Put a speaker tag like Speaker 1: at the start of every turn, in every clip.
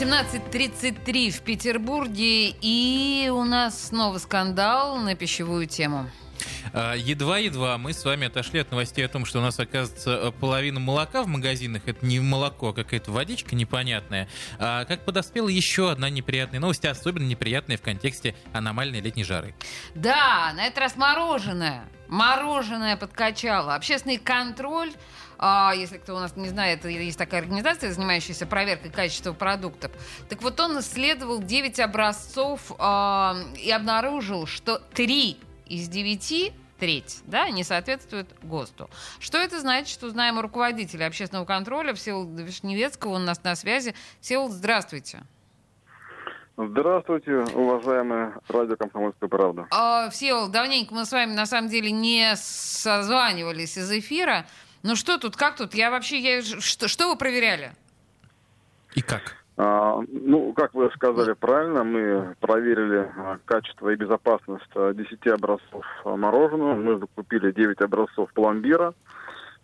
Speaker 1: 17.33 в Петербурге, и у нас снова скандал на пищевую тему.
Speaker 2: А, едва-едва мы с вами отошли от новостей о том, что у нас, оказывается, половина молока в магазинах. Это не молоко, а какая-то водичка непонятная. А как подоспела еще одна неприятная новость, особенно неприятная в контексте аномальной летней жары.
Speaker 1: Да, на этот раз мороженое. Мороженое подкачало. Общественный контроль а, если кто у нас не знает, есть такая организация, занимающаяся проверкой качества продуктов. Так вот он исследовал 9 образцов а, и обнаружил, что 3 из 9 треть, да, не соответствует ГОСТу. Что это значит, что узнаем у руководителя общественного контроля Всеволода Вишневецкого, он у нас на связи. Всеволод, здравствуйте.
Speaker 3: Здравствуйте, уважаемые радио «Комсомольская правда».
Speaker 1: А, Всеволод, давненько мы с вами на самом деле не созванивались из эфира. Ну что тут, как тут? Я вообще, я, что, что вы проверяли?
Speaker 2: И как?
Speaker 3: А, ну, как вы сказали правильно, мы проверили а, качество и безопасность 10 а, образцов мороженого. Мы закупили 9 образцов пломбира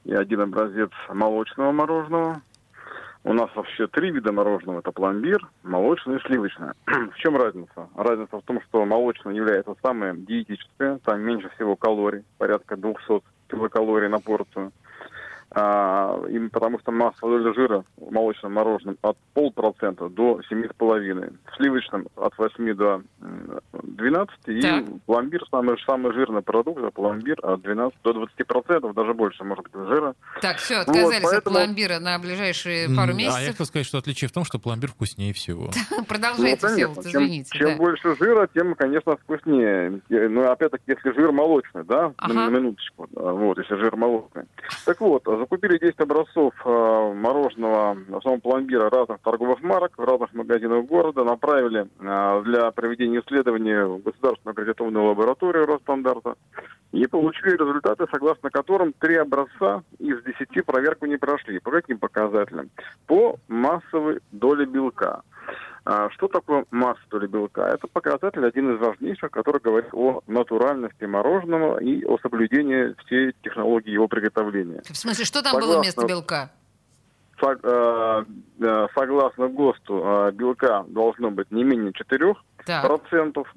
Speaker 3: и один образец молочного мороженого. У нас вообще три вида мороженого. Это пломбир, молочное и сливочное. в чем разница? Разница в том, что молочное является самое диетическое. Там меньше всего калорий, порядка 200 килокалорий на порцию а, им, потому что масса доля жира в молочном мороженом от полпроцента до семи с половиной, в сливочном от 8 до 12, так. и пломбир самый, самый жирный продукт, а пломбир от 12 до 20 процентов, даже больше, может быть, жира.
Speaker 1: Так, все, отказались вот, поэтому... от пломбира на ближайшие пару месяцев.
Speaker 2: А я хотел сказать, что отличие в том, что пломбир вкуснее всего.
Speaker 1: Продолжайте, ну, все, извините.
Speaker 3: Чем больше жира, тем, конечно, вкуснее. Но опять-таки, если жир молочный, да, на минуточку, вот, если жир молочный. Так вот, закупили 10 образцов э, мороженого, в основном пломбира разных торговых марок в разных магазинах города, направили э, для проведения исследований в государственную аккредитованную лабораторию Росстандарта и получили результаты, согласно которым три образца из 10 проверку не прошли. По каким показателям? По массовой доле белка. А что такое масса доли белка? Это показатель один из важнейших, который говорит о натуральности мороженого и о соблюдении всей технологии его приготовления.
Speaker 1: В смысле, что там Согласно... было вместо белка?
Speaker 3: Э, э, согласно ГОСТу, э, белка должно быть не менее 4 так. процентов,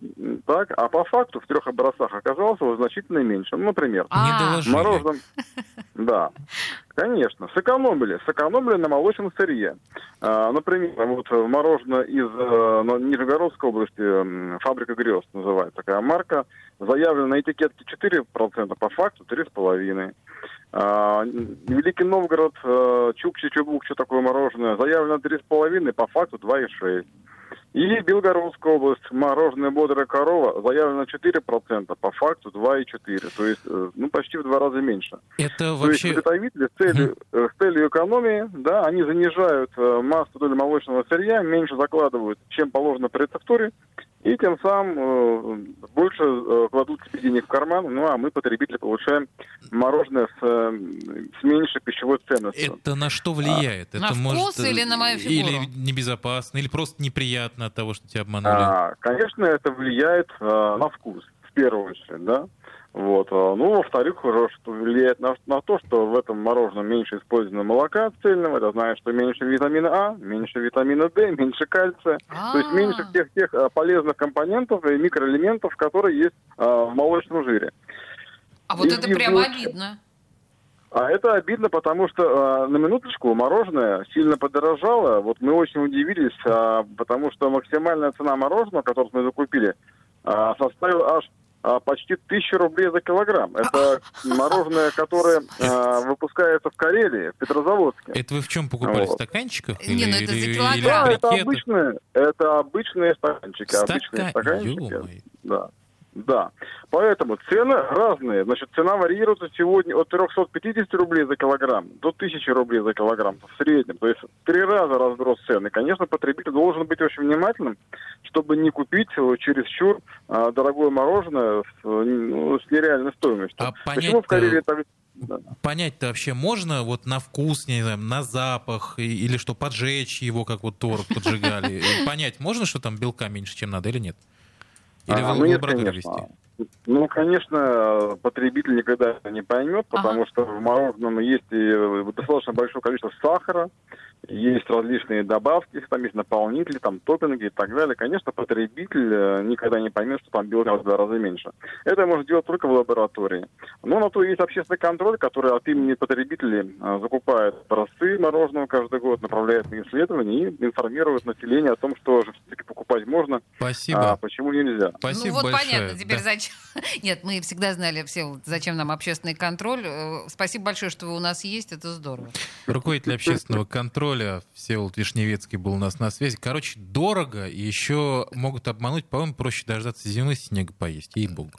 Speaker 3: так, а по факту в трех образцах оказалось его значительно меньше. Ну, например,
Speaker 2: а
Speaker 3: мороженом, да, конечно, сэкономили, сэкономили на молочном сырье. А, например, вот мороженое из Нижегородской области, фабрика грез называется такая марка, заявлено на этикетке 4%, по факту 3,5%. А, Великий Новгород, э, Чукчи, Чубук, такое мороженое, заявлено 3,5, по факту 2,6. И Белгородская область, мороженое «Бодрая корова» заявлено 4%, по факту 2,4%. То есть, э, ну, почти в два раза меньше.
Speaker 2: Это вообще...
Speaker 3: То есть, изготовители с целью, угу. с целью экономии, да, они занижают массу доли молочного сырья, меньше закладывают, чем положено при рецептуре, и тем самым э, больше э, кладут себе денег в карман, ну а мы, потребители, получаем мороженое с, э, с меньшей пищевой ценностью.
Speaker 2: Это на что влияет?
Speaker 1: А,
Speaker 2: это
Speaker 1: на
Speaker 2: может,
Speaker 1: вкус или на мою фигуру?
Speaker 2: Или небезопасно, или просто неприятно от того, что тебя обманули?
Speaker 3: А, конечно, это влияет а, на вкус, первую очередь, да. Вот. А, ну, во-вторых, что влияет на, на то, что в этом мороженом меньше использовано молока цельного. Это значит, что меньше витамина А, меньше витамина D, меньше кальция. А-а-а. То есть меньше всех тех а, полезных компонентов и микроэлементов, которые есть а, в молочном жире.
Speaker 1: А вот и, это и прямо обидно.
Speaker 3: А это обидно, потому что э, на минуточку мороженое сильно подорожало. Вот мы очень удивились, э, потому что максимальная цена мороженого, которое мы закупили, э, составила аж а, почти тысячу рублей за килограмм. Это мороженое, которое а, выпускается в Карелии, в Петрозаводске.
Speaker 2: Это вы в чем покупали? Вот. В стаканчиках?
Speaker 1: Не, ну это за килограмм.
Speaker 3: Да, это обычные, это обычные стаканчики. Стака... Обычные стаканчики. Да. Да. Поэтому цены разные. Значит, цена варьируется сегодня от 350 рублей за килограмм до 1000 рублей за килограмм в среднем. То есть три раза разброс цены. Конечно, потребитель должен быть очень внимательным, чтобы не купить чересчур а, дорогое мороженое с, ну, с нереальной стоимостью.
Speaker 2: А понять... В Карелии так понять-то вообще можно вот на вкус, не знаю, на запах, или что, поджечь его, как вот творог поджигали? Понять можно, что там белка меньше, чем надо, или нет? Или
Speaker 3: а,
Speaker 2: в
Speaker 3: ну, нет, конечно. Ну, конечно, потребитель никогда это не поймет, потому что в мороженом есть и достаточно большое количество сахара, есть различные добавки, там есть наполнители, там топпинги и так далее. Конечно, потребитель э, никогда не поймет, что там белка в два раза меньше. Это можно делать только в лаборатории. Но на то есть общественный контроль, который от имени потребителей э, закупает образцы мороженого каждый год, направляет на исследования и информирует население о том, что же все-таки покупать можно,
Speaker 2: Спасибо.
Speaker 3: а почему нельзя.
Speaker 2: Спасибо
Speaker 1: ну вот
Speaker 2: большое.
Speaker 1: понятно, теперь
Speaker 2: Да.
Speaker 1: зачем... Нет, мы всегда знали все, зачем нам общественный контроль. Э, Спасибо большое, что вы у нас есть, это здорово.
Speaker 2: Руководитель общественного контроля Всеволод Вишневецкий был у нас на связи. Короче, дорого, и еще могут обмануть. По-моему, проще дождаться зимы, снега поесть. Ей-богу.